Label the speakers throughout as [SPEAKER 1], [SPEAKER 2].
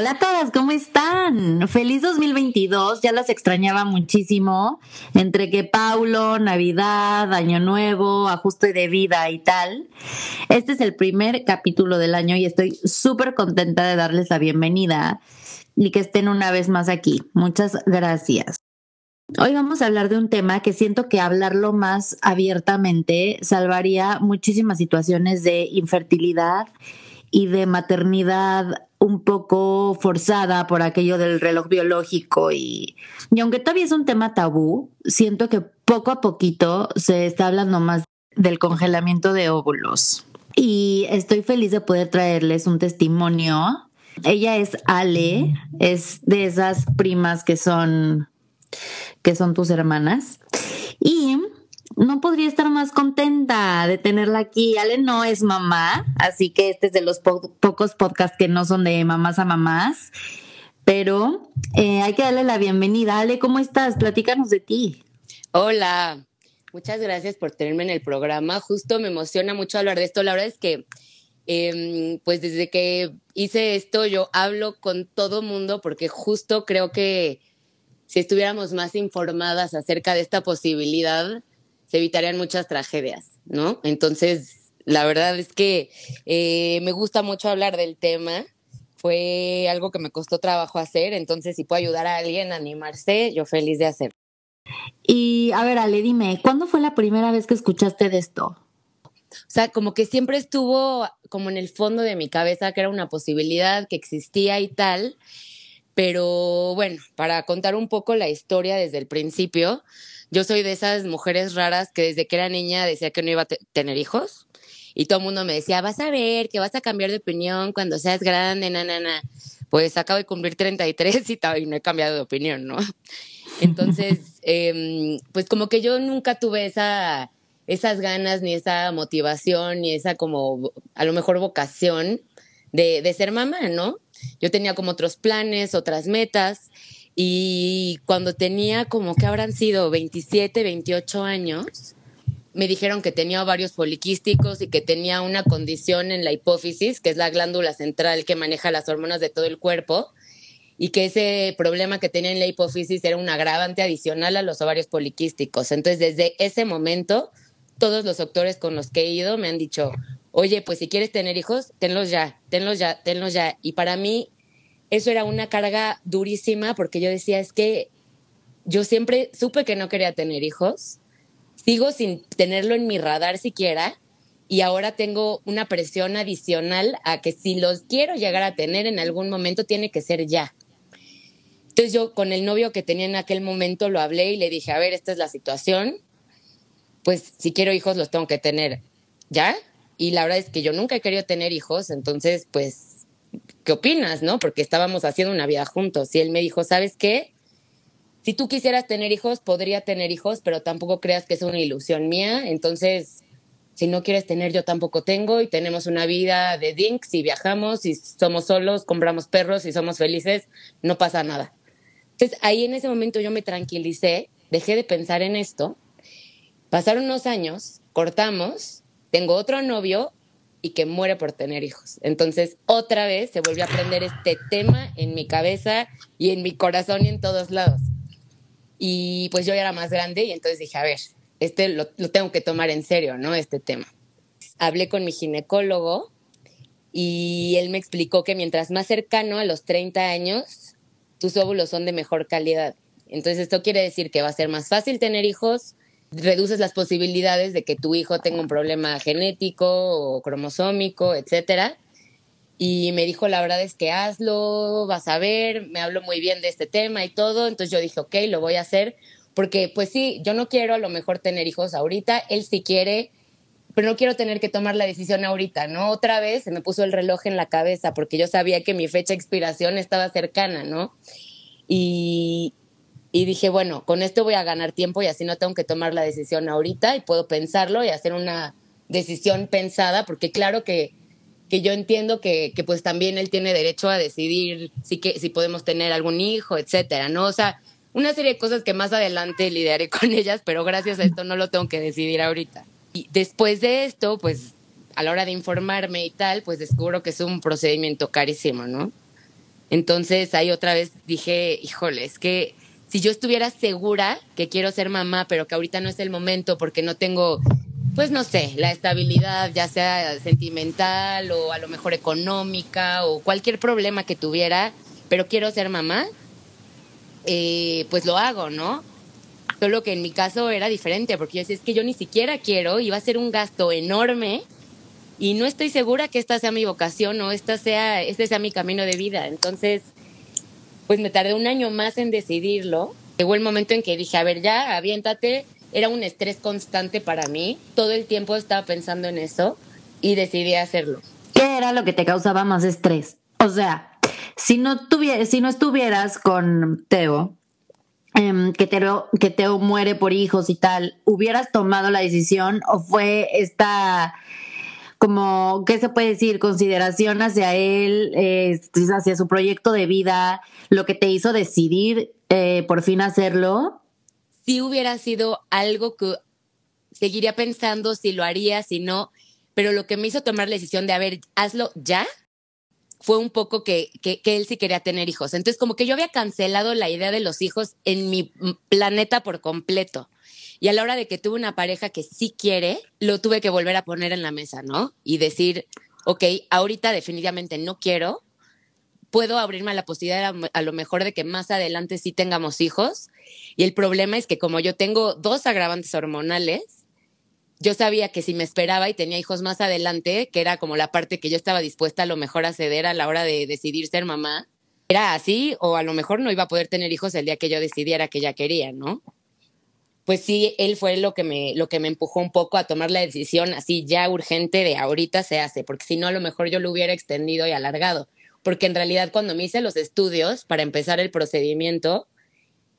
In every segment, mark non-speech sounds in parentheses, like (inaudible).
[SPEAKER 1] Hola a todas, ¿cómo están? Feliz 2022, ya las extrañaba muchísimo, entre que Paulo, Navidad, Año Nuevo, ajuste de vida y tal. Este es el primer capítulo del año y estoy súper contenta de darles la bienvenida y que estén una vez más aquí. Muchas gracias. Hoy vamos a hablar de un tema que siento que hablarlo más abiertamente salvaría muchísimas situaciones de infertilidad y de maternidad un poco forzada por aquello del reloj biológico y, y aunque todavía es un tema tabú, siento que poco a poquito se está hablando más del congelamiento de óvulos. Y estoy feliz de poder traerles un testimonio. Ella es Ale, es de esas primas que son que son tus hermanas. Y no podría estar más contenta de tenerla aquí. Ale no es mamá, así que este es de los pocos podcasts que no son de mamás a mamás, pero eh, hay que darle la bienvenida. Ale, ¿cómo estás? Platícanos de ti.
[SPEAKER 2] Hola, muchas gracias por tenerme en el programa. Justo me emociona mucho hablar de esto. La verdad es que, em, pues desde que hice esto, yo hablo con todo mundo porque justo creo que si estuviéramos más informadas acerca de esta posibilidad, se evitarían muchas tragedias, ¿no? Entonces, la verdad es que eh, me gusta mucho hablar del tema. Fue algo que me costó trabajo hacer, entonces si puedo ayudar a alguien a animarse, yo feliz de hacerlo.
[SPEAKER 1] Y a ver, Ale, dime, ¿cuándo fue la primera vez que escuchaste de esto?
[SPEAKER 2] O sea, como que siempre estuvo como en el fondo de mi cabeza que era una posibilidad que existía y tal. Pero bueno, para contar un poco la historia desde el principio, yo soy de esas mujeres raras que desde que era niña decía que no iba a tener hijos. Y todo el mundo me decía, vas a ver que vas a cambiar de opinión cuando seas grande, na, na, na. Pues acabo de cumplir 33 y, y no he cambiado de opinión, ¿no? (laughs) Entonces, eh, pues como que yo nunca tuve esa, esas ganas, ni esa motivación, ni esa como, a lo mejor vocación de, de ser mamá, ¿no? Yo tenía como otros planes, otras metas. Y cuando tenía como que habrán sido 27, 28 años, me dijeron que tenía ovarios poliquísticos y que tenía una condición en la hipófisis, que es la glándula central que maneja las hormonas de todo el cuerpo, y que ese problema que tenía en la hipófisis era un agravante adicional a los ovarios poliquísticos. Entonces, desde ese momento, todos los doctores con los que he ido me han dicho, oye, pues si quieres tener hijos, tenlos ya, tenlos ya, tenlos ya. Y para mí eso era una carga durísima porque yo decía, es que yo siempre supe que no quería tener hijos, sigo sin tenerlo en mi radar siquiera y ahora tengo una presión adicional a que si los quiero llegar a tener en algún momento tiene que ser ya. Entonces yo con el novio que tenía en aquel momento lo hablé y le dije, a ver, esta es la situación, pues si quiero hijos los tengo que tener ya. Y la verdad es que yo nunca he querido tener hijos, entonces pues ¿qué opinas? ¿No? Porque estábamos haciendo una vida juntos. Y él me dijo, ¿sabes qué? Si tú quisieras tener hijos, podría tener hijos, pero tampoco creas que es una ilusión mía. Entonces, si no quieres tener, yo tampoco tengo y tenemos una vida de dinks y viajamos y somos solos, compramos perros y somos felices, no pasa nada. Entonces, ahí en ese momento yo me tranquilicé, dejé de pensar en esto. Pasaron unos años, cortamos, tengo otro novio y que muere por tener hijos. Entonces, otra vez se volvió a aprender este tema en mi cabeza y en mi corazón y en todos lados. Y pues yo ya era más grande y entonces dije, a ver, este lo, lo tengo que tomar en serio, ¿no? Este tema. Hablé con mi ginecólogo y él me explicó que mientras más cercano a los 30 años, tus óvulos son de mejor calidad. Entonces, esto quiere decir que va a ser más fácil tener hijos, reduces las posibilidades de que tu hijo tenga un problema genético o cromosómico, etcétera. Y me dijo, la verdad es que hazlo, vas a ver, me habló muy bien de este tema y todo. Entonces yo dije, ok, lo voy a hacer, porque pues sí, yo no quiero a lo mejor tener hijos ahorita, él sí quiere, pero no quiero tener que tomar la decisión ahorita, ¿no? Otra vez se me puso el reloj en la cabeza porque yo sabía que mi fecha de expiración estaba cercana, ¿no? Y, y dije, bueno, con esto voy a ganar tiempo y así no tengo que tomar la decisión ahorita y puedo pensarlo y hacer una decisión pensada, porque claro que, que yo entiendo que, que, pues también él tiene derecho a decidir si, que, si podemos tener algún hijo, etcétera, ¿no? O sea, una serie de cosas que más adelante lidiaré (laughs) con ellas, pero gracias a esto no lo tengo que decidir ahorita. Y después de esto, pues a la hora de informarme y tal, pues descubro que es un procedimiento carísimo, ¿no? Entonces ahí otra vez dije, híjole, es que si yo estuviera segura que quiero ser mamá, pero que ahorita no es el momento porque no tengo, pues no sé, la estabilidad, ya sea sentimental o a lo mejor económica o cualquier problema que tuviera, pero quiero ser mamá, eh, pues lo hago, ¿no? Solo que en mi caso era diferente, porque yo decía, es que yo ni siquiera quiero, iba a ser un gasto enorme y no estoy segura que esta sea mi vocación o esta sea, este sea mi camino de vida. Entonces, pues me tardé un año más en decidirlo. Llegó el momento en que dije, a ver, ya, aviéntate. Era un estrés constante para mí. Todo el tiempo estaba pensando en eso y decidí hacerlo.
[SPEAKER 1] ¿Qué era lo que te causaba más estrés? O sea, si no, si no estuvieras con Teo, eh, que, Teo, que Teo muere por hijos y tal, ¿hubieras tomado la decisión o fue esta como, ¿qué se puede decir? Consideración hacia él, eh, hacia su proyecto de vida, lo que te hizo decidir eh, por fin hacerlo.
[SPEAKER 2] Si hubiera sido algo que seguiría pensando si lo haría, si no, pero lo que me hizo tomar la decisión de, a ver, hazlo ya, fue un poco que, que, que, él sí quería tener hijos. Entonces, como que yo había cancelado la idea de los hijos en mi planeta por completo. Y a la hora de que tuve una pareja que sí quiere, lo tuve que volver a poner en la mesa, ¿no? Y decir, ok, ahorita definitivamente no quiero, puedo abrirme a la posibilidad a lo mejor de que más adelante sí tengamos hijos. Y el problema es que como yo tengo dos agravantes hormonales, yo sabía que si me esperaba y tenía hijos más adelante, que era como la parte que yo estaba dispuesta a lo mejor a ceder a la hora de decidir ser mamá, era así o a lo mejor no iba a poder tener hijos el día que yo decidiera que ya quería, ¿no? Pues sí, él fue lo que me, lo que me empujó un poco a tomar la decisión así ya urgente de ahorita se hace, porque si no, a lo mejor yo lo hubiera extendido y alargado. Porque en realidad cuando me hice los estudios para empezar el procedimiento,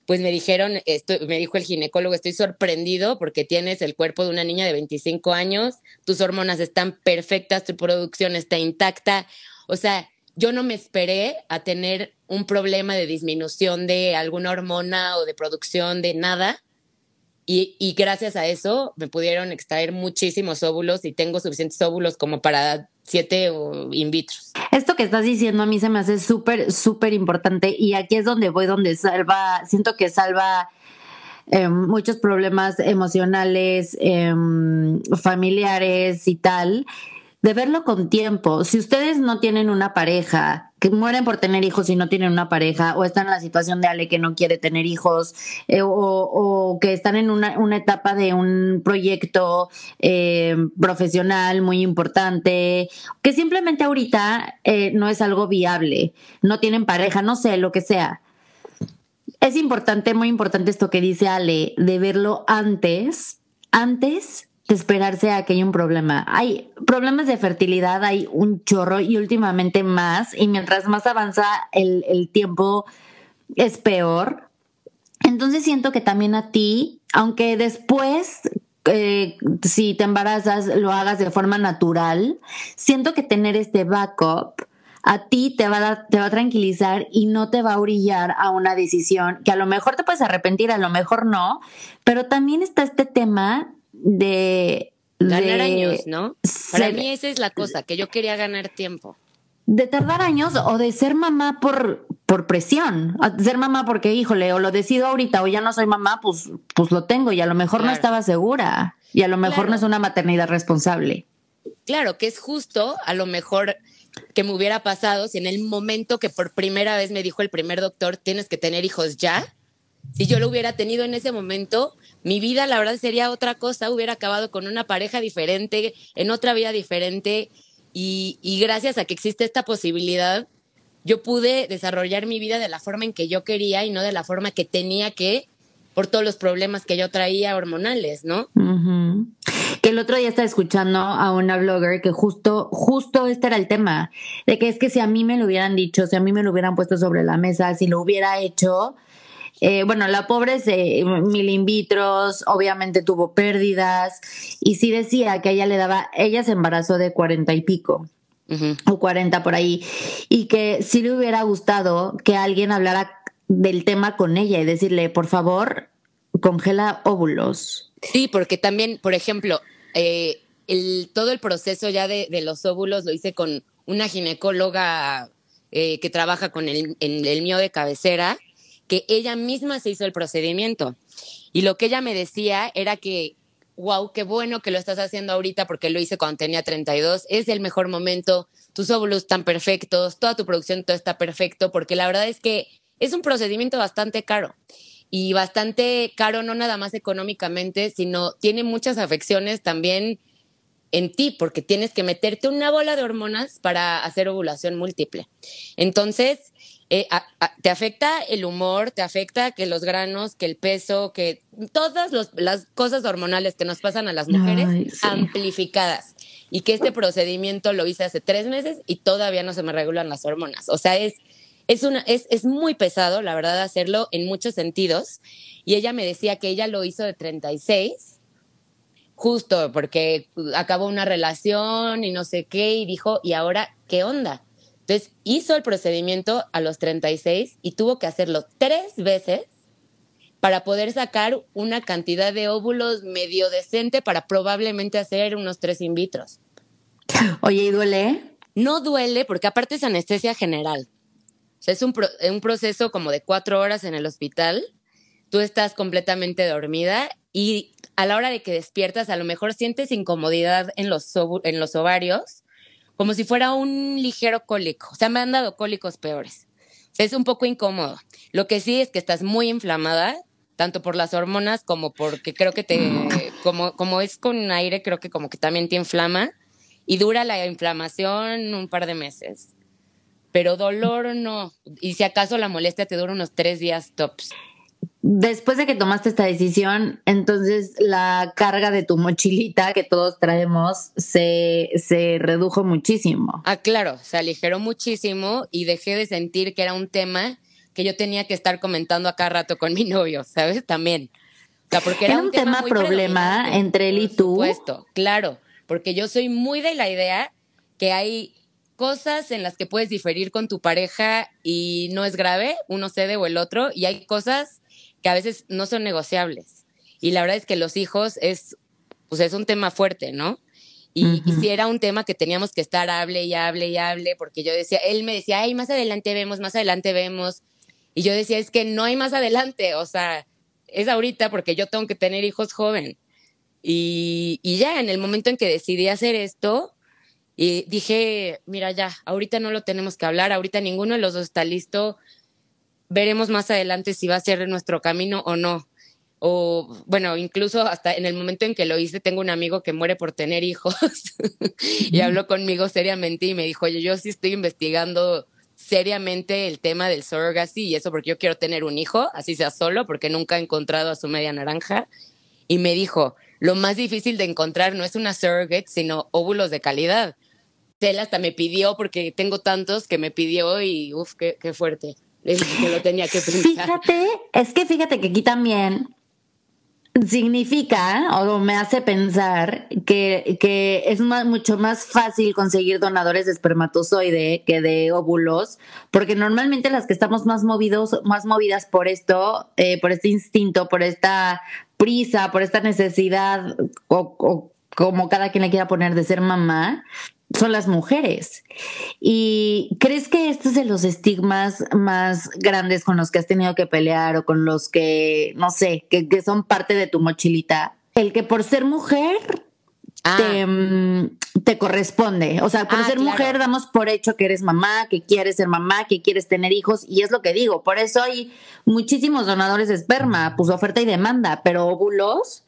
[SPEAKER 2] pues me dijeron, esto, me dijo el ginecólogo, estoy sorprendido porque tienes el cuerpo de una niña de 25 años, tus hormonas están perfectas, tu producción está intacta. O sea, yo no me esperé a tener un problema de disminución de alguna hormona o de producción de nada y, gracias a eso me pudieron extraer muchísimos óvulos y tengo suficientes óvulos como para siete in vitro.
[SPEAKER 1] Esto que estás diciendo a mí se me hace súper, súper importante y aquí es donde voy, donde salva, siento que salva eh, muchos problemas emocionales, eh, familiares y tal de verlo con tiempo. Si ustedes no tienen una pareja, que mueren por tener hijos y no tienen una pareja, o están en la situación de Ale que no quiere tener hijos, eh, o, que están en una, una, etapa de un proyecto eh, profesional muy importante, que simplemente ahorita eh, no es algo viable, no tienen pareja, no sé, lo que sea. Es importante, muy importante esto que dice Ale, de verlo antes, antes esperarse a que haya un problema. Hay problemas de fertilidad, hay un chorro y últimamente más, y mientras más avanza el, tiempo es peor. Entonces siento que también a ti, aunque después eh, si te embarazas lo hagas de forma natural, siento que tener este backup a ti te va a, te va a tranquilizar y no te va a orillar a una decisión que a lo mejor te puedes arrepentir, a lo mejor no, pero también está este tema de...
[SPEAKER 2] Ganar años, ¿no? Para mí esa es la cosa, que yo quería ganar tiempo.
[SPEAKER 1] De tardar años o de ser mamá por, por presión. Ser mamá porque, híjole, o lo decido ahorita o ya no soy mamá, pues, pues lo tengo y a lo mejor no estaba segura y a lo mejor no es una maternidad responsable.
[SPEAKER 2] Claro, que es justo a lo mejor que me hubiera pasado si en el momento que por primera vez me dijo el primer doctor, tienes que tener hijos ya, si yo lo hubiera tenido en ese momento, mi vida la verdad sería otra cosa, hubiera acabado con una pareja diferente, en otra vida diferente y, gracias a que existe esta posibilidad, yo pude desarrollar mi vida de la forma en que yo quería y no de la forma que tenía que por todos los problemas que yo traía hormonales, ¿no?
[SPEAKER 1] Que el otro día estaba escuchando a una blogger que justo, justo este era el tema, de que es que si a mí me lo hubieran dicho, si a mí me lo hubieran puesto sobre la mesa, si lo hubiera hecho, eh, bueno, la pobre se mil in vitros, obviamente tuvo pérdidas y sí decía que ella le daba, ella se embarazó de cuarenta y pico. o cuarenta por ahí, y que sí le hubiera gustado que alguien hablara del tema con ella y decirle, por favor, congela óvulos.
[SPEAKER 2] Sí, porque también, por ejemplo, eh, el, todo el proceso ya de, los óvulos lo hice con una ginecóloga eh, que trabaja con el, el mío de cabecera, que ella misma se hizo el procedimiento. Y lo que ella me decía era que, wow, qué bueno que lo estás haciendo ahorita porque lo hice cuando tenía 32, es el mejor momento, tus óvulos están perfectos, toda tu producción todo está perfecto, porque la verdad es que es un procedimiento bastante caro y bastante caro no nada más económicamente, sino tiene muchas afecciones también en ti, porque tienes que meterte una bola de hormonas para hacer ovulación múltiple. Entonces, eh, te afecta el humor, te afecta que los granos, que el peso, que todas las cosas hormonales que nos pasan a las mujeres amplificadas. Y que este procedimiento lo hice hace tres meses y todavía no se me regulan las hormonas. O sea, es es, una, es, es muy pesado, la verdad, hacerlo en muchos sentidos. Y ella me decía que ella lo hizo de 36, justo porque acabó una relación y no sé qué, y dijo, ¿y ahora qué onda? Entonces hizo el procedimiento a los 36 y tuvo que hacerlo tres veces para poder sacar una cantidad de óvulos medio decente para probablemente hacer unos tres in vitros.
[SPEAKER 1] Oye, ¿y duele?
[SPEAKER 2] No duele porque aparte es anestesia general. O sea, es un, un proceso como de cuatro horas en el hospital. Tú estás completamente dormida y a la hora de que despiertas, a lo mejor sientes incomodidad en los, en los ovarios, como si fuera un ligero cólico. O sea, me han dado cólicos peores. O sea, es un poco incómodo. Lo que sí es que estás muy inflamada, tanto por las hormonas como porque creo que te, (clears throat) como, como es con aire, creo que como que también te inflama y dura la inflamación un par de meses pero dolor no. Y si acaso la molestia te dura unos tres días tops.
[SPEAKER 1] Después de que tomaste esta decisión, entonces la carga de tu mochilita que todos traemos se, se redujo muchísimo.
[SPEAKER 2] Ah, claro, se aligeró muchísimo y dejé de sentir que era un tema que yo tenía que estar comentando a cada rato con mi novio, ¿sabes? También.
[SPEAKER 1] O sea, porque era, un, tema, problema entre él y tú.
[SPEAKER 2] Por supuesto, claro, porque yo soy muy de la idea que hay cosas en las que puedes diferir con tu pareja y no es grave, uno cede o el otro, y hay cosas que a veces no son negociables. Y la verdad es que los hijos es, pues es un tema fuerte, ¿no? Y, si era un tema que teníamos que estar hable y hable y hable, porque yo decía, él me decía, ay, más adelante vemos, más adelante vemos. Y yo decía, es que no hay más adelante, o sea, es ahorita porque yo tengo que tener hijos joven. Y, y ya, en el momento en que decidí hacer esto, y dije, mira, ya, ahorita no lo tenemos que hablar, ahorita ninguno de los dos está listo. Veremos más adelante si va a ser nuestro camino o no. O bueno, incluso hasta en el momento en que lo hice, tengo un amigo que muere por tener hijos (laughs) y habló conmigo seriamente y me dijo, oye, yo sí estoy investigando seriamente el tema del surrogacy y eso porque yo quiero tener un hijo, así sea solo, porque nunca he encontrado a su media naranja. Y me dijo, lo más difícil de encontrar no es una surrogate, sino óvulos de calidad. Él hasta me pidió, porque tengo tantos que me pidió y uff, qué, qué fuerte. Le dije que lo tenía que pensar.
[SPEAKER 1] Fíjate, es que fíjate que aquí también significa o me hace pensar que, que es mucho más fácil conseguir donadores de espermatozoide que de óvulos, porque normalmente las que estamos más movidos, más movidas por esto, eh, por este instinto, por esta prisa, por esta necesidad, o, como cada quien le quiera poner de ser mamá, son las mujeres. ¿Y crees que este es de los estigmas más grandes con los que has tenido que pelear o con los que, no sé, que, que son parte de tu mochilita? El que por ser mujer Ah. Mm, te, corresponde. O sea, por ah, ser mujer damos por hecho que eres mamá, que quieres ser mamá, que quieres tener hijos, y es lo que digo. Por eso hay muchísimos donadores de esperma, pues oferta y demanda, pero óvulos.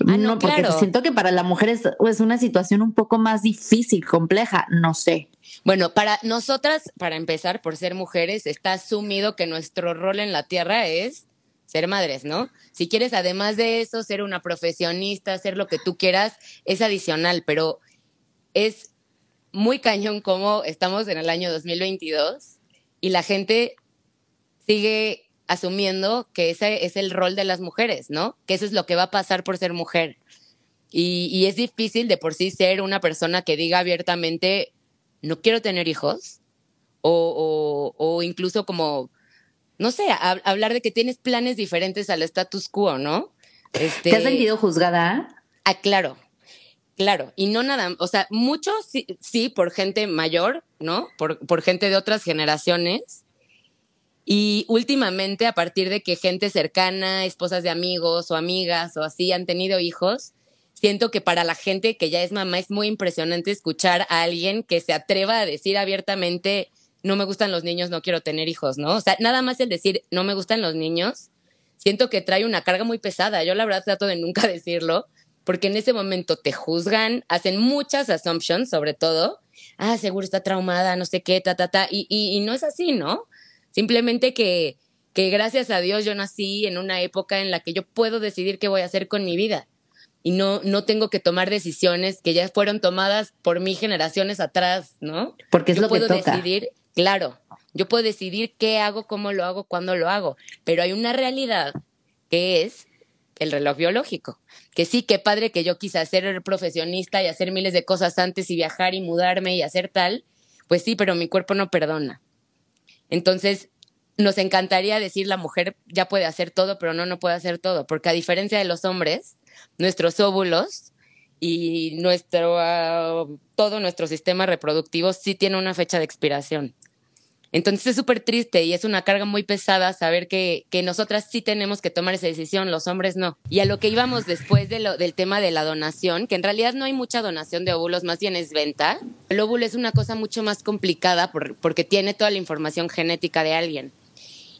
[SPEAKER 1] Ah, no, porque siento que para la mujer es, es una situación un poco más difícil, compleja, no sé.
[SPEAKER 2] Bueno, para nosotras, para empezar, por ser mujeres, está asumido que nuestro rol en la Tierra es ser madres, ¿no? Si quieres, además de eso, ser una profesionista, hacer lo que tú quieras, es adicional, pero es muy cañón como estamos en el año 2022 y la gente sigue asumiendo que ese es el rol de las mujeres, ¿no? Que eso es lo que va a pasar por ser mujer. Y, es difícil de por sí ser una persona que diga abiertamente, no quiero tener hijos, o, o, incluso como, no sé, hablar de que tienes planes diferentes al status quo, ¿no?
[SPEAKER 1] Este, ¿Te has sentido juzgada?
[SPEAKER 2] Ah, claro, claro. Y no nada, o sea, mucho sí, sí por gente mayor, ¿no? Por, por gente de otras generaciones. Y últimamente, a partir de que gente cercana, esposas de amigos o amigas o así han tenido hijos, siento que para la gente que ya es mamá es muy impresionante escuchar a alguien que se atreva a decir abiertamente, no me gustan los niños, no quiero tener hijos, ¿no? O sea, nada más el decir, no me gustan los niños, siento que trae una carga muy pesada. Yo la verdad trato de nunca (laughs) decirlo, porque en ese momento te juzgan, hacen muchas assumptions, sobre todo, ah, seguro está traumada, no sé qué, ta, ta, ta, y, y, y no es así, ¿no? Simplemente que, que gracias a Dios yo nací en una época en la que yo puedo decidir qué voy a hacer con mi vida y no, no tengo que tomar decisiones que ya fueron tomadas por mí generaciones atrás, ¿no?
[SPEAKER 1] Porque es
[SPEAKER 2] yo
[SPEAKER 1] lo
[SPEAKER 2] puedo
[SPEAKER 1] que toca.
[SPEAKER 2] decidir, claro, yo puedo decidir qué hago, cómo lo hago, cuándo lo hago, pero hay una realidad que es el reloj biológico. Que sí, qué padre que yo quise ser profesionista y hacer miles de cosas antes y viajar y mudarme y hacer tal, pues sí, pero mi cuerpo no perdona. Entonces, nos encantaría decir la mujer ya puede hacer todo, pero no, no puede hacer todo, porque a diferencia de los hombres, nuestros óvulos y nuestro, ah, todo nuestro sistema reproductivo sí tiene una fecha de expiración. Entonces es súper triste y es una carga muy pesada saber que, que, nosotras sí tenemos que tomar esa decisión, los hombres no. Y a lo que íbamos después de lo, del tema de la donación, que en realidad no hay mucha donación de óvulos, más bien es venta. El óvulo es una cosa mucho más complicada por, porque tiene toda la información genética de alguien.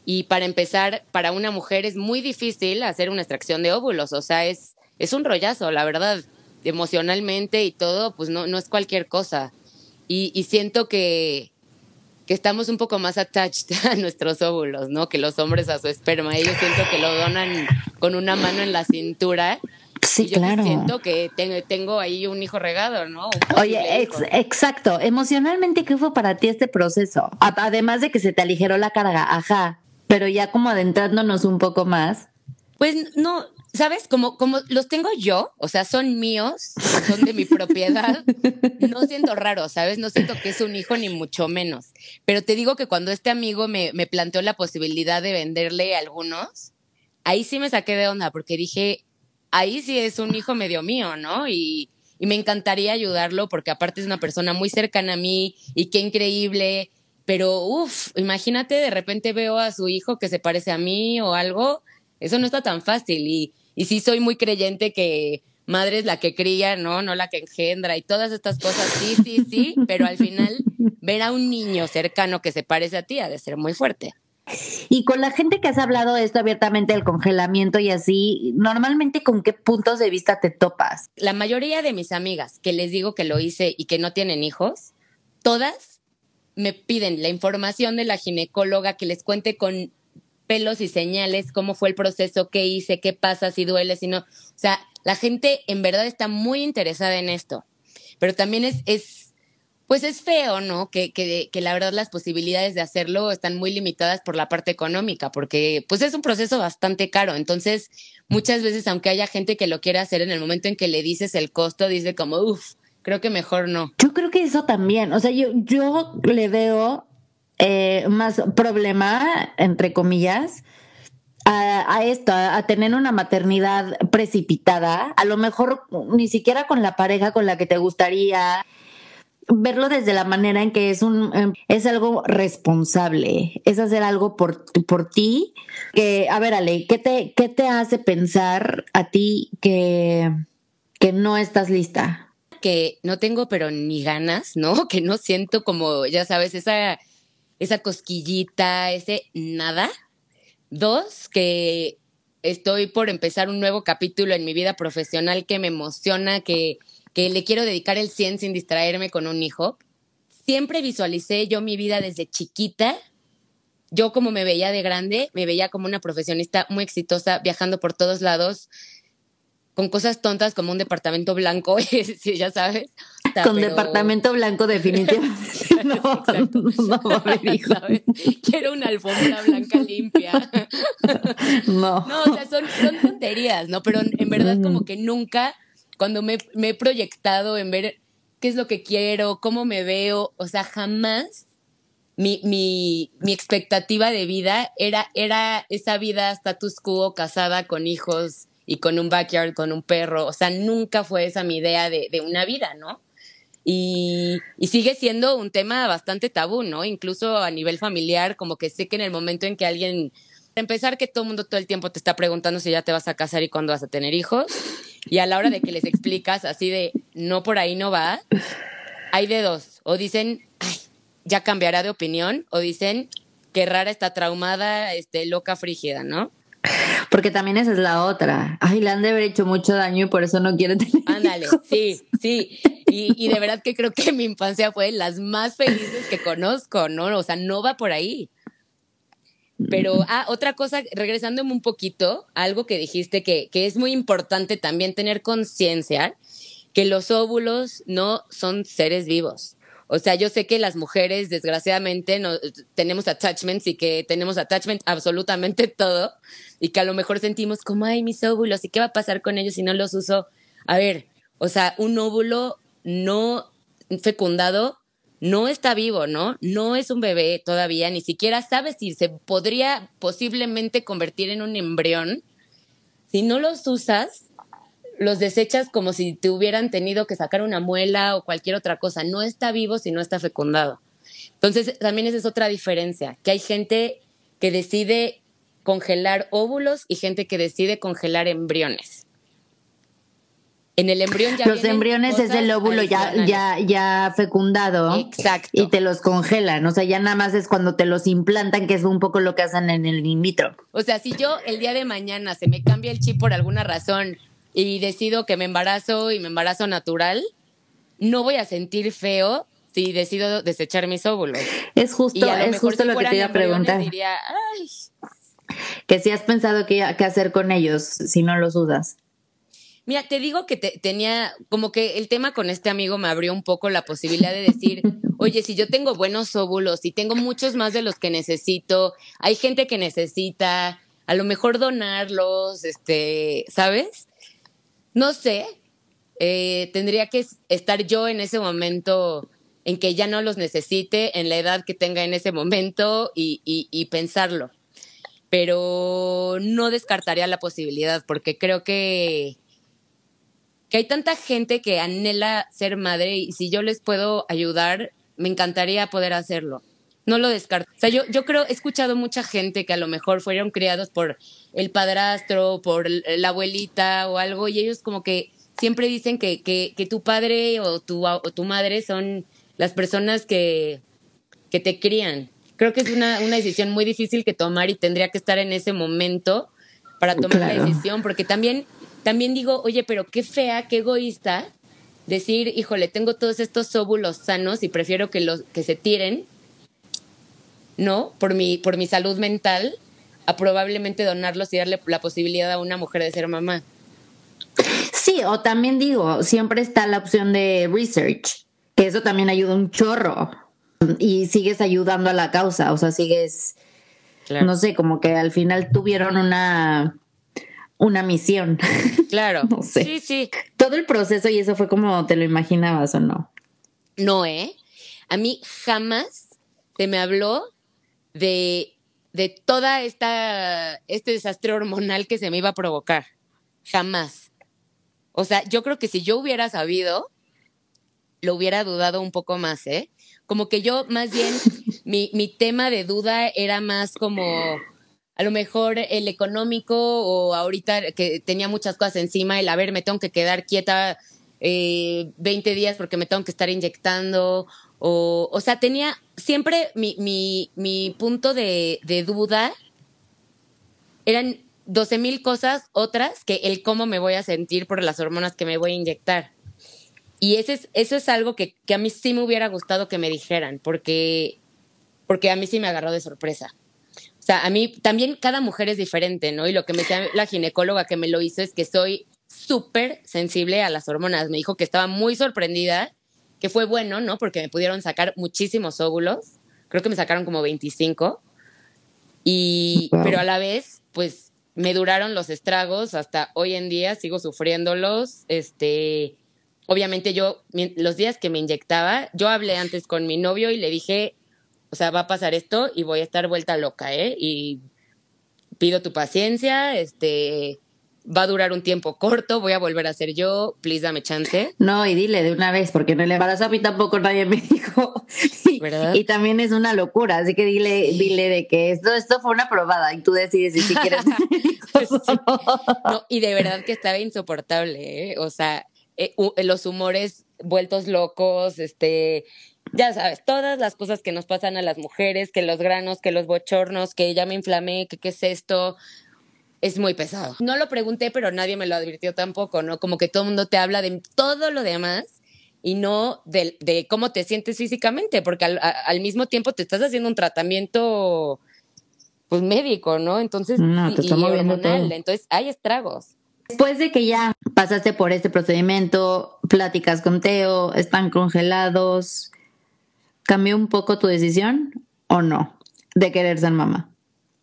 [SPEAKER 2] Y para empezar, para una mujer es muy difícil hacer una extracción de óvulos, o sea, es, es un rollazo, la verdad, emocionalmente y todo, pues no, no es cualquier cosa. Y, y siento que, que estamos un poco más attached (laughs) a nuestros óvulos, ¿no? Que los hombres a su esperma. Ellos siento que lo donan con una mano en la cintura.
[SPEAKER 1] Sí,
[SPEAKER 2] y yo
[SPEAKER 1] claro.
[SPEAKER 2] Siento que tengo, ahí un hijo regado, ¿no?
[SPEAKER 1] Oye, ex, exacto. Emocionalmente, ¿qué fue para ti este proceso? Además de que se te aligeró la carga, ajá. Pero ya como adentrándonos un poco más.
[SPEAKER 2] Pues no, ¿sabes? Como, como los tengo yo, o sea, son míos, son de mi propiedad, no siento raro, ¿sabes? No siento que es un hijo ni mucho menos. Pero te digo que cuando este amigo me, me planteó la posibilidad de venderle algunos, ahí sí me saqué de onda, porque dije, ahí sí es un hijo medio mío, ¿no? Y, y me encantaría ayudarlo, porque aparte es una persona muy cercana a mí, y qué increíble. Pero, uff, imagínate, de repente veo a su hijo que se parece a mí o algo, eso no está tan fácil. Y, y sí soy muy creyente que madre es la que cría, ¿no? No la que engendra y todas estas cosas, sí, sí, sí, pero al final ver a un niño cercano que se parece a ti ha de ser muy fuerte.
[SPEAKER 1] Y con la gente que has hablado de esto abiertamente, del congelamiento y así, normalmente con qué puntos de vista te topas?
[SPEAKER 2] La mayoría de mis amigas que les digo que lo hice y que no tienen hijos, todas me piden la información de la ginecóloga que les cuente con pelos y señales, cómo fue el proceso, qué hice, qué pasa, si duele, si no. O sea, la gente en verdad está muy interesada en esto. Pero también es, es pues es feo, ¿no? Que, que, que la verdad las posibilidades de hacerlo están muy limitadas por la parte económica, porque pues es un proceso bastante caro. Entonces, muchas veces, aunque haya gente que lo quiera hacer, en el momento en que le dices el costo, dice como, uff, creo que mejor no.
[SPEAKER 1] Yo creo que eso también, o sea, yo, yo le veo eh, más problema, entre comillas, a, a esto, a, a, tener una maternidad precipitada, a lo mejor ni siquiera con la pareja con la que te gustaría verlo desde la manera en que es un em, es algo responsable, es hacer algo por, por ti, que a ver Ale, ¿qué te qué te hace pensar a ti que que no estás lista?
[SPEAKER 2] Que no tengo pero ni ganas, ¿no? (laughs) Que no siento como, ya sabes, esa esa cosquillita, ese nada. Dos, que estoy por empezar un nuevo capítulo en mi vida profesional que me emociona, que, que le quiero dedicar el 100 sin distraerme con un hijo. Siempre visualicé yo mi vida desde chiquita yo como me veía de grande, me veía como una profesionista muy exitosa, viajando por todos lados, con cosas tontas como un departamento blanco, (laughs) ya sabes.
[SPEAKER 1] con departamento blanco definitivamente. (laughs) (laughs) no, no, (laughs)
[SPEAKER 2] ¿sabes? Quiero una alfombra blanca limpia. (laughs) no. No, o sea, son, son tonterías, ¿no? Pero en verdad como que nunca, cuando me, me he proyectado en ver qué es lo que quiero, cómo me veo, o sea, jamás mi, mi, mi, expectativa de vida era, era esa vida status quo, casada con hijos y con un backyard, con un perro. O sea, nunca fue esa mi idea de, de una vida, ¿no? Y, y, sigue siendo un tema bastante tabú, ¿no? Incluso a nivel familiar, como que sé que en el momento en que alguien, empezar que todo el mundo todo el tiempo te está preguntando si ya te vas a casar y cuándo vas a tener hijos, y a la hora de que les explicas así de, no por ahí no va, hay de dos, o dicen, ay, ya cambiará de opinión o dicen que rara está traumada, este, loca frígida, ¿no?
[SPEAKER 1] Porque también esa es la otra. Ay, le han de haber hecho mucho daño y por eso no quiere tener.
[SPEAKER 2] Ándale, sí, sí. Y, y, de verdad que creo que mi infancia fue las más felices que conozco, ¿no? O sea, no va por ahí. Pero, ah, otra cosa, regresándome un poquito, algo que dijiste que, que es muy importante también tener conciencia, que los óvulos no son seres vivos. O sea, yo sé que las mujeres, desgraciadamente, no, tenemos attachments y que tenemos attachment absolutamente todo y que a lo mejor sentimos como, ay, mis óvulos, ¿y qué va a pasar con ellos si no los uso? A ver, o sea, un óvulo no fecundado no está vivo, ¿no? No es un bebé todavía, ni siquiera sabe si se podría posiblemente convertir en un embrión. Si no los usas, los desechas como si te hubieran tenido que sacar una muela o cualquier otra cosa. No está vivo si no está fecundado. Entonces, también esa es otra diferencia, que hay gente que decide congelar óvulos y gente que decide congelar embriones. En el embrión ya
[SPEAKER 1] Los embriones es el óvulo ya, ya, ya fecundado.
[SPEAKER 2] Exacto.
[SPEAKER 1] Y te los congelan. O sea, ya nada más es cuando te los implantan, que es un poco lo que hacen en el in vitro.
[SPEAKER 2] O sea, si yo el día de mañana se me cambia el chip por alguna razón y decido que me embarazo y me embarazo natural, no voy a sentir feo si decido desechar mis óvulos.
[SPEAKER 1] Es justo, es justo lo que te iba a preguntar.
[SPEAKER 2] Diría, Ay.
[SPEAKER 1] Que si has pensado qué, qué hacer con ellos si no los usas.
[SPEAKER 2] Mira, te digo que tenía, como que el tema con este amigo me abrió un poco la posibilidad de decir, oye, si yo tengo buenos óvulos y tengo muchos más de los que necesito, hay gente que necesita, a lo mejor donarlos, este, ¿sabes? No sé, eh, tendría que estar yo en ese momento en que ya no los necesite, en la edad que tenga en ese momento y, y, pensarlo. Pero no descartaría la posibilidad porque creo que, que hay tanta gente que anhela ser madre y si yo les puedo ayudar, me encantaría poder hacerlo no lo descarto. O sea, yo, yo creo, he escuchado mucha gente que a lo mejor fueron criados por el padrastro, por la abuelita o algo, y ellos como que siempre dicen que, que, que tu padre o tu, o tu madre son las personas que, que te crían. Creo que es una, una decisión muy difícil que tomar y tendría que estar en ese momento para tomar la decisión, porque también, también digo, oye, pero qué fea, qué egoísta decir, híjole, tengo todos estos óvulos sanos y prefiero que los que se tiren ¿no? Por mi, por mi salud mental, a probablemente donarlos y darle la posibilidad a una mujer de ser mamá.
[SPEAKER 1] Sí, o también digo, siempre está la opción de research, que eso también ayuda un chorro. Y sigues ayudando a la causa, o sea, sigues, no sé, como que al final tuvieron una, una misión. (laughs)
[SPEAKER 2] Claro.
[SPEAKER 1] no sé.
[SPEAKER 2] Sí, sí.
[SPEAKER 1] Todo el proceso y eso fue como te lo imaginabas o no.
[SPEAKER 2] No, ¿eh? A mí jamás se me habló de, de toda esta, este desastre hormonal que se me iba a provocar. Jamás. O sea, yo creo que si yo hubiera sabido, lo hubiera dudado un poco más, ¿eh? Como que yo, más bien, (laughs) mi, mi tema de duda era más como a lo mejor el económico o ahorita que tenía muchas cosas encima, el a ver, me tengo que quedar quieta eh, 20 días porque me tengo que estar inyectando o, o sea, tenía siempre mi, mi, mi punto de, de, duda eran 12 mil cosas otras que el cómo me voy a sentir por las hormonas que me voy a inyectar. Y ese es, eso es algo que, que a mí sí me hubiera gustado que me dijeran, porque, porque a mí sí me agarró de sorpresa. Sea, a mí también cada mujer es diferente, ¿no? Y lo que me decía la ginecóloga que me lo hizo es que soy súper sensible a las hormonas. Me dijo que estaba muy sorprendida, que fue bueno, ¿no? Porque me pudieron sacar muchísimos óvulos. Creo que me sacaron como 25. Y, pero a la vez, pues me duraron los estragos hasta hoy en día, sigo sufriéndolos. Este, obviamente yo, los días que me inyectaba, yo hablé antes con mi novio y le dije, o sea, va a pasar esto y voy a estar vuelta loca, ¿eh? Y pido tu paciencia, este, va a durar un tiempo corto, voy a volver a ser yo, please dame chance.
[SPEAKER 1] No, y dile de una vez, porque en el embarazo a mí tampoco nadie me (laughs) dijo. ¿verdad? Y también es una locura, así que dile, dile de que esto, esto fue una probada y tú decides si quieres. (laughs)
[SPEAKER 2] no, y de verdad que estaba insoportable, ¿eh? O sea, eh, los humores vueltos locos, este, ya sabes, todas las cosas que nos pasan a las mujeres, que los granos, que los bochornos, que ya me inflamé, que qué es esto, es muy pesado. No lo pregunté, pero nadie me lo advirtió tampoco, ¿no? Como que todo el mundo te habla de todo lo demás y no de, cómo te sientes físicamente, porque al, mismo tiempo te estás haciendo un tratamiento pues médico, ¿no? Entonces,
[SPEAKER 1] no, te
[SPEAKER 2] entonces hay estragos.
[SPEAKER 1] Después de que ya pasaste por este procedimiento, pláticas con Teo, están congelados, ¿cambió un poco tu decisión o no de querer ser mamá?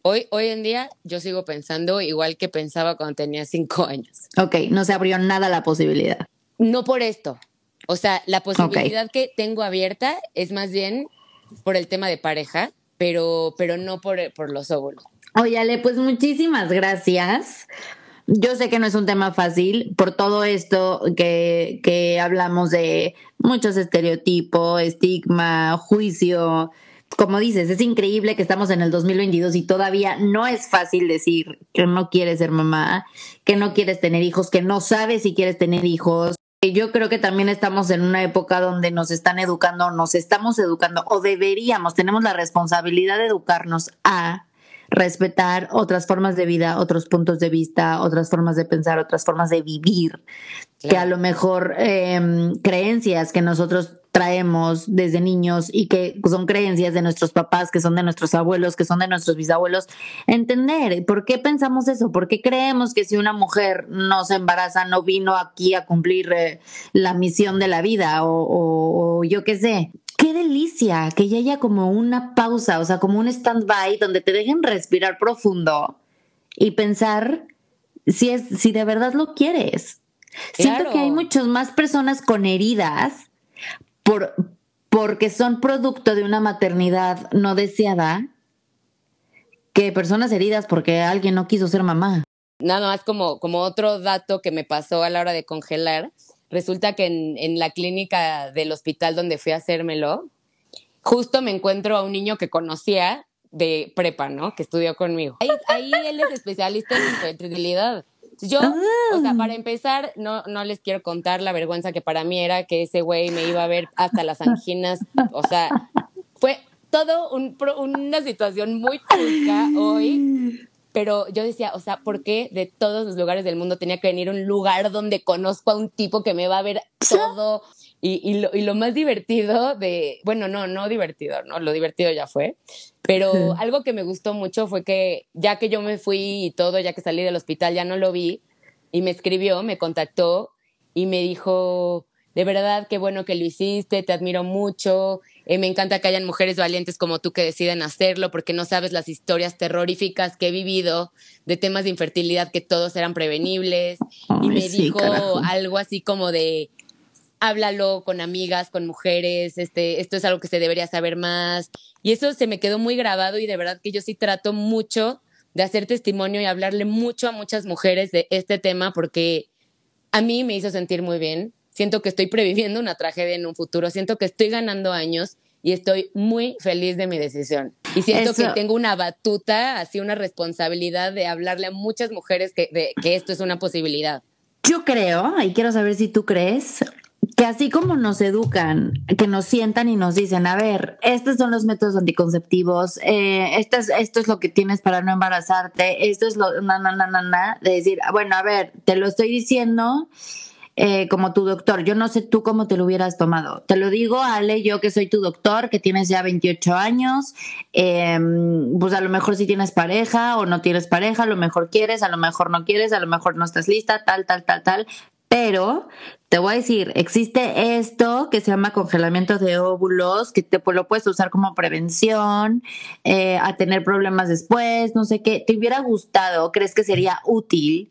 [SPEAKER 2] Hoy, hoy en día yo sigo pensando igual que pensaba cuando tenía cinco años.
[SPEAKER 1] Ok, no se abrió nada la posibilidad.
[SPEAKER 2] No por esto. O sea, la posibilidad que tengo abierta es más bien por el tema de pareja, pero, pero no por, por los óvulos.
[SPEAKER 1] Óyale, pues muchísimas gracias. Yo sé que no es un tema fácil por todo esto que, que hablamos de muchos estereotipos, estigma, juicio, como dices, es increíble que estamos en el 2022 y todavía no es fácil decir que no quieres ser mamá, que no quieres tener hijos, que no sabes si quieres tener hijos. Yo creo que también estamos en una época donde nos están educando, nos estamos educando o deberíamos, tenemos la responsabilidad de educarnos a respetar otras formas de vida, otros puntos de vista, otras formas de pensar, otras formas de vivir, que a lo mejor em, creencias que nosotros traemos desde niños y que son creencias de nuestros papás, que son de nuestros abuelos, que son de nuestros bisabuelos, entender por qué pensamos eso, por qué creemos que si una mujer no se embaraza no vino aquí a cumplir eh, la misión de la vida o, o yo qué sé. Qué delicia que ya haya como una pausa, o sea, como un stand-by donde te dejen respirar profundo y pensar si es si de verdad lo quieres. Siento que hay muchas más personas con heridas por, porque son producto de una maternidad no deseada que personas heridas porque alguien no quiso ser mamá.
[SPEAKER 2] Nada más como, como otro dato que me pasó a la hora de congelar. Resulta que en, en la clínica del hospital donde fui a hacérmelo, justo me encuentro a un niño que conocía de prepa, ¿no? Que estudió conmigo. Ahí, ahí él es especialista en infertilidad. Yo, o sea, para ah. empezar, no, no les quiero contar la vergüenza que para mí era que ese güey me iba a ver hasta las anginas. O sea, fue todo un, una situación muy chusca hoy. Pero yo decía, o sea, ¿por qué de todos los lugares del mundo tenía que venir a un lugar donde conozco a un tipo que me va a ver todo? Y, y, lo, y lo más divertido de, bueno, no, no divertido, ¿no? Lo divertido ya fue, pero algo que me gustó mucho fue que ya que yo me fui y todo, ya que salí del hospital, ya no lo vi, y me escribió, me contactó y me dijo, de verdad, qué bueno que lo hiciste, te admiro mucho, eh, me encanta que hayan mujeres valientes como tú que deciden hacerlo, porque no sabes las historias terroríficas que he vivido de temas de infertilidad que todos eran prevenibles. y me dijo algo así como de, háblalo con amigas, con mujeres, este, esto es algo que se debería saber más. Y eso se me quedó muy grabado y de verdad que yo sí trato mucho de hacer testimonio y hablarle mucho a muchas mujeres de este tema porque a mí me hizo sentir muy bien. Siento que estoy previviendo una tragedia en un futuro, siento que estoy ganando años y estoy muy feliz de mi decisión. Y siento que tengo una batuta, así una responsabilidad de hablarle a muchas mujeres que, de, que esto es una posibilidad.
[SPEAKER 1] Yo creo, y quiero saber si tú crees, que así como nos educan, que nos sientan y nos dicen, a ver, estos son los métodos anticonceptivos, eh, esto, es, esto es lo que tienes para no embarazarte, esto es lo, na, na, na, na, na, de decir, bueno, a ver, te lo estoy diciendo eh, como tu doctor. Yo no sé tú cómo te lo hubieras tomado. Te lo digo, Ale, yo que soy tu doctor, que tienes ya 28 años, em, pues a lo mejor si tienes pareja o no tienes pareja, a lo mejor quieres, a lo mejor no quieres, a lo mejor no estás lista, tal, tal, tal, tal. Pero te voy a decir, existe esto que se llama congelamiento de óvulos, que te pues, lo puedes usar como prevención, eh, a tener problemas después, no sé qué. ¿Te hubiera gustado? ¿Crees que sería útil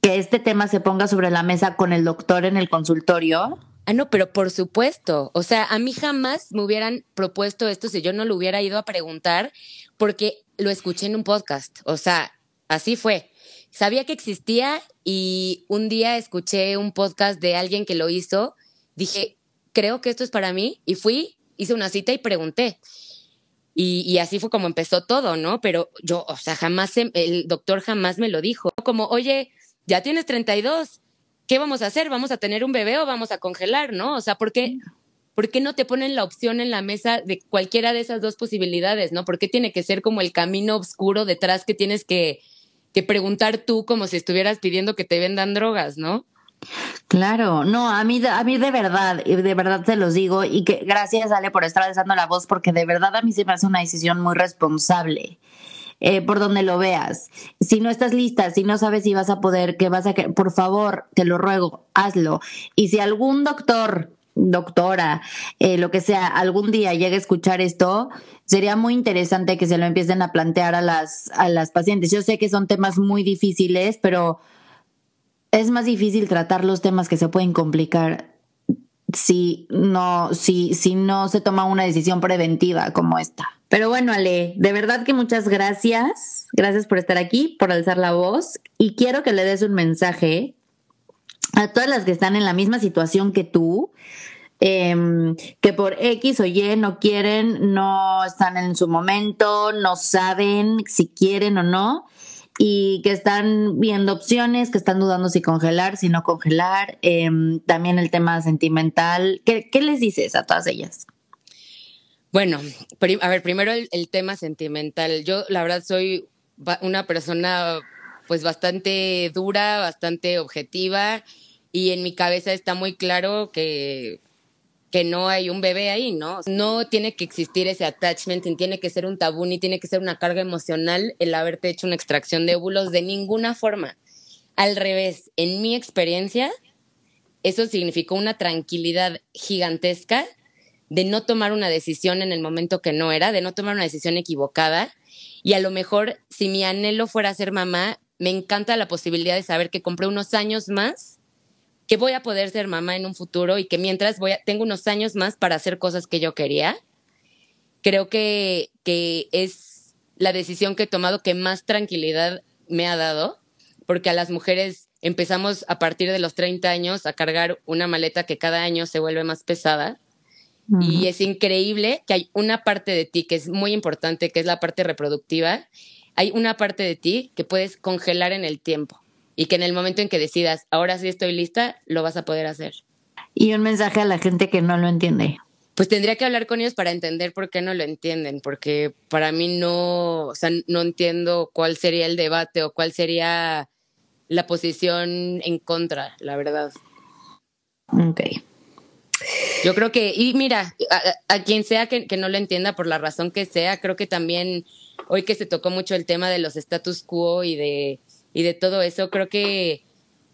[SPEAKER 1] que este tema se ponga sobre la mesa con el doctor en el consultorio?
[SPEAKER 2] Ah, no, pero por supuesto. O sea, a mí jamás me hubieran propuesto esto si yo no lo hubiera ido a preguntar, porque lo escuché en un podcast. O sea, así fue sabía que existía y un día escuché un podcast de alguien que lo hizo, dije, creo que esto es para mí y fui, hice una cita y pregunté. Y, así fue como empezó todo, ¿no? Pero yo, o sea, jamás, el doctor jamás me lo dijo. Como, oye, ya tienes 32, ¿qué vamos a hacer? ¿Vamos a tener un bebé o vamos a congelar, no? O sea, ¿por qué, ¿por qué no te ponen la opción en la mesa de cualquiera de esas dos posibilidades, no? ¿Por qué tiene que ser como el camino oscuro detrás que tienes que, que preguntar tú como si estuvieras pidiendo que te vendan drogas, ¿no?
[SPEAKER 1] Claro, no, a mí, a mí de verdad, de verdad te los digo, y que gracias, Ale, por estar alzando la voz, porque de verdad a mí se me hace una decisión muy responsable. Eh, por donde lo veas. Si no estás lista, si no sabes si vas a poder, que vas a, por favor, te lo ruego, hazlo. Y si algún doctor doctora, eh, lo que sea, algún día llegue a escuchar esto, sería muy interesante que se lo empiecen a plantear a las, a las pacientes. Yo sé que son temas muy difíciles, pero es más difícil tratar los temas que se pueden complicar si no, si, si no se toma una decisión preventiva como esta. Pero bueno, Ale, de verdad que muchas gracias. Gracias por estar aquí, por alzar la voz. Y quiero que le des un mensaje a todas las que están en la misma situación que tú, em, que por X o Y no quieren, no están en su momento, no saben si quieren o no, y que están viendo opciones, que están dudando si congelar, si no congelar, em, también el tema sentimental. ¿Qué, les dices a todas ellas?
[SPEAKER 2] Bueno, a ver, primero el tema sentimental. Yo, la verdad, soy una persona pues bastante dura, bastante objetiva y en mi cabeza está muy claro que, que no hay un bebé ahí, ¿no? No tiene que existir ese attachment, ni tiene que ser un tabú, ni tiene que ser una carga emocional el haberte hecho una extracción de óvulos de ninguna forma. Al revés, en mi experiencia, eso significó una tranquilidad gigantesca de no tomar una decisión en el momento que no era, de no tomar una decisión equivocada. Y a lo mejor, si mi anhelo fuera ser mamá, me encanta la posibilidad de saber que compré unos años más que voy a poder ser mamá en un futuro y que mientras voy a, tengo unos años más para hacer cosas que yo quería. Creo que, que es la decisión que he tomado que más tranquilidad me ha dado, porque a las mujeres empezamos a partir de los 30 años a cargar una maleta que cada año se vuelve más pesada. Y es increíble que hay una parte de ti que es muy importante, que es la parte reproductiva. Hay una parte de ti que puedes congelar en el tiempo y que en el momento en que decidas, ahora sí estoy lista, lo vas a poder hacer.
[SPEAKER 1] Y un mensaje a la gente que no lo entiende.
[SPEAKER 2] Pues tendría que hablar con ellos para entender por qué no lo entienden, porque para mí no, o sea, no entiendo cuál sería el debate o cuál sería la posición en contra, la verdad.
[SPEAKER 1] Ok.
[SPEAKER 2] Yo creo que, y mira, a, quien sea que, que, no lo entienda por la razón que sea, creo que también hoy que se tocó mucho el tema de los status quo y de y de todo eso, creo que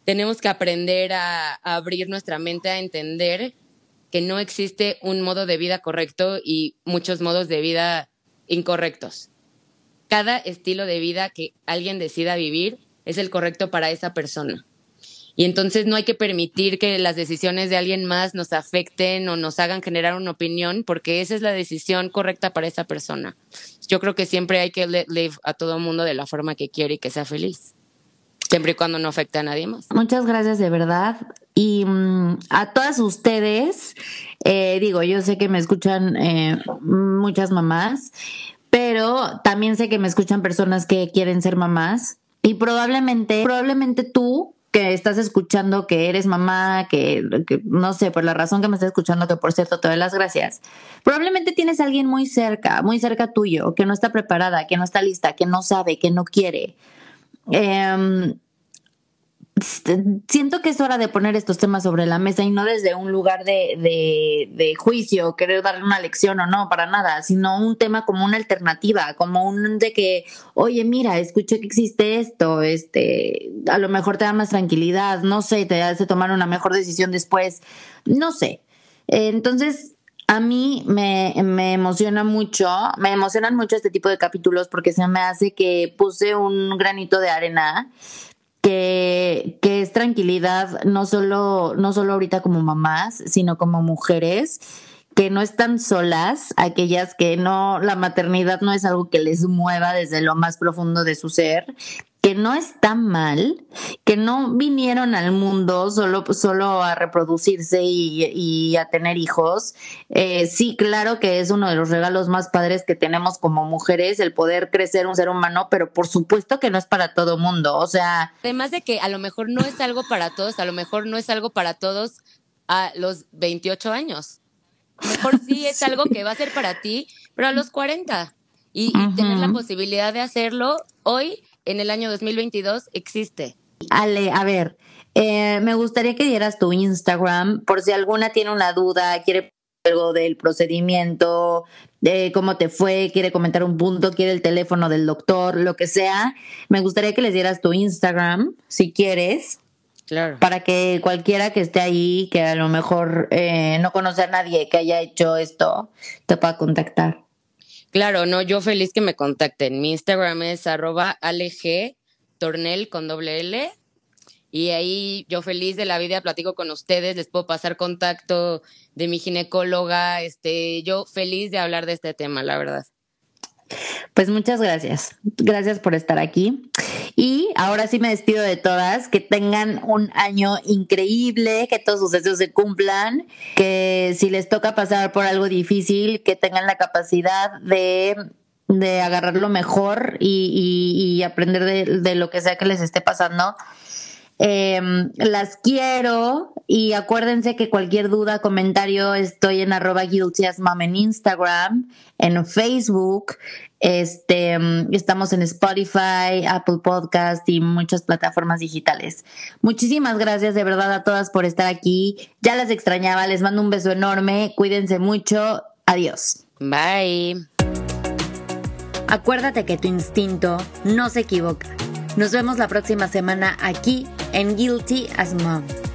[SPEAKER 2] tenemos que aprender a, abrir nuestra mente a entender que no existe un modo de vida correcto y muchos modos de vida incorrectos. Cada estilo de vida que alguien decida vivir es el correcto para esa persona. Y entonces no hay que permitir que las decisiones de alguien más nos afecten o nos hagan generar una opinión, porque esa es la decisión correcta para esa persona. Yo creo que siempre hay que live a todo mundo de la forma que quiere y que sea feliz. Siempre y cuando no afecte a nadie más.
[SPEAKER 1] Muchas gracias de verdad. Y mm, a todas ustedes, eh, digo, yo sé que me escuchan eh, muchas mamás, pero también sé que me escuchan personas que quieren ser mamás. Y probablemente, probablemente tú que estás escuchando que eres mamá, que, no sé, por la razón que me estás escuchando, que por cierto te doy las gracias, probablemente tienes a alguien muy cerca, muy cerca tuyo, que no está preparada, que no está lista, que no sabe, que no quiere. Eh, siento que es hora de poner estos temas sobre la mesa y no desde un lugar de, de, de, juicio, querer darle una lección o no, para nada, sino un tema como una alternativa, como un de que, oye, mira, escuché que existe esto, este, a lo mejor te da más tranquilidad, no sé, te hace tomar una mejor decisión después, no sé. Entonces, a mí me, me, emociona mucho, me emocionan mucho este tipo de capítulos porque se me hace que puse un granito de arena que, que es tranquilidad, no solo, no solo ahorita como mamás, sino como mujeres que no están solas, aquellas que no, la maternidad no es algo que les mueva desde lo más profundo de su ser, que no está mal, que no vinieron al mundo solo, solo a reproducirse y, a tener hijos. Eh, sí, claro que es uno de los regalos más padres que tenemos como mujeres, el poder crecer un ser humano, pero por supuesto que no es para todo mundo. O sea.
[SPEAKER 2] Además de que a lo mejor no es algo para todos, a lo mejor no es algo para todos a los 28 años. Mejor sí es algo que va a ser para ti, pero a los 40. Y, y tener la posibilidad de hacerlo hoy en el año 2022 existe.
[SPEAKER 1] Ale, a ver, eh, me gustaría que dieras tu Instagram por si alguna tiene una duda, quiere algo del procedimiento, de cómo te fue, quiere comentar un punto, quiere el teléfono del doctor, lo que sea. Me gustaría que les dieras tu Instagram, si quieres.
[SPEAKER 2] Claro.
[SPEAKER 1] Para que cualquiera que esté ahí, que a lo mejor eh, no conoce a nadie que haya hecho esto, te pueda contactar.
[SPEAKER 2] Claro, no, yo feliz que me contacten. Mi Instagram es arroba aleg tornel con doble L. Y ahí yo feliz de la vida platico con ustedes, les puedo pasar contacto de mi ginecóloga, este, yo feliz de hablar de este tema, la verdad.
[SPEAKER 1] Pues muchas gracias. Gracias por estar aquí. Y ahora sí me despido de todas. Que tengan un año increíble, que todos sus deseos se cumplan, que si les toca pasar por algo difícil, que tengan la capacidad de, de agarrarlo mejor y, y, aprender de, de lo que sea que les esté pasando Em, las quiero y acuérdense que cualquier duda, comentario, estoy en arroba guilty en Instagram, en Facebook, este, em, estamos en Spotify, Apple Podcast y muchas plataformas digitales. Muchísimas gracias de verdad a todas por estar aquí. Ya las extrañaba, les mando un beso enorme, cuídense mucho, adiós.
[SPEAKER 2] Bye.
[SPEAKER 1] Acuérdate que tu instinto no se equivoca. Nos vemos la próxima semana aquí en Guilty as Moms.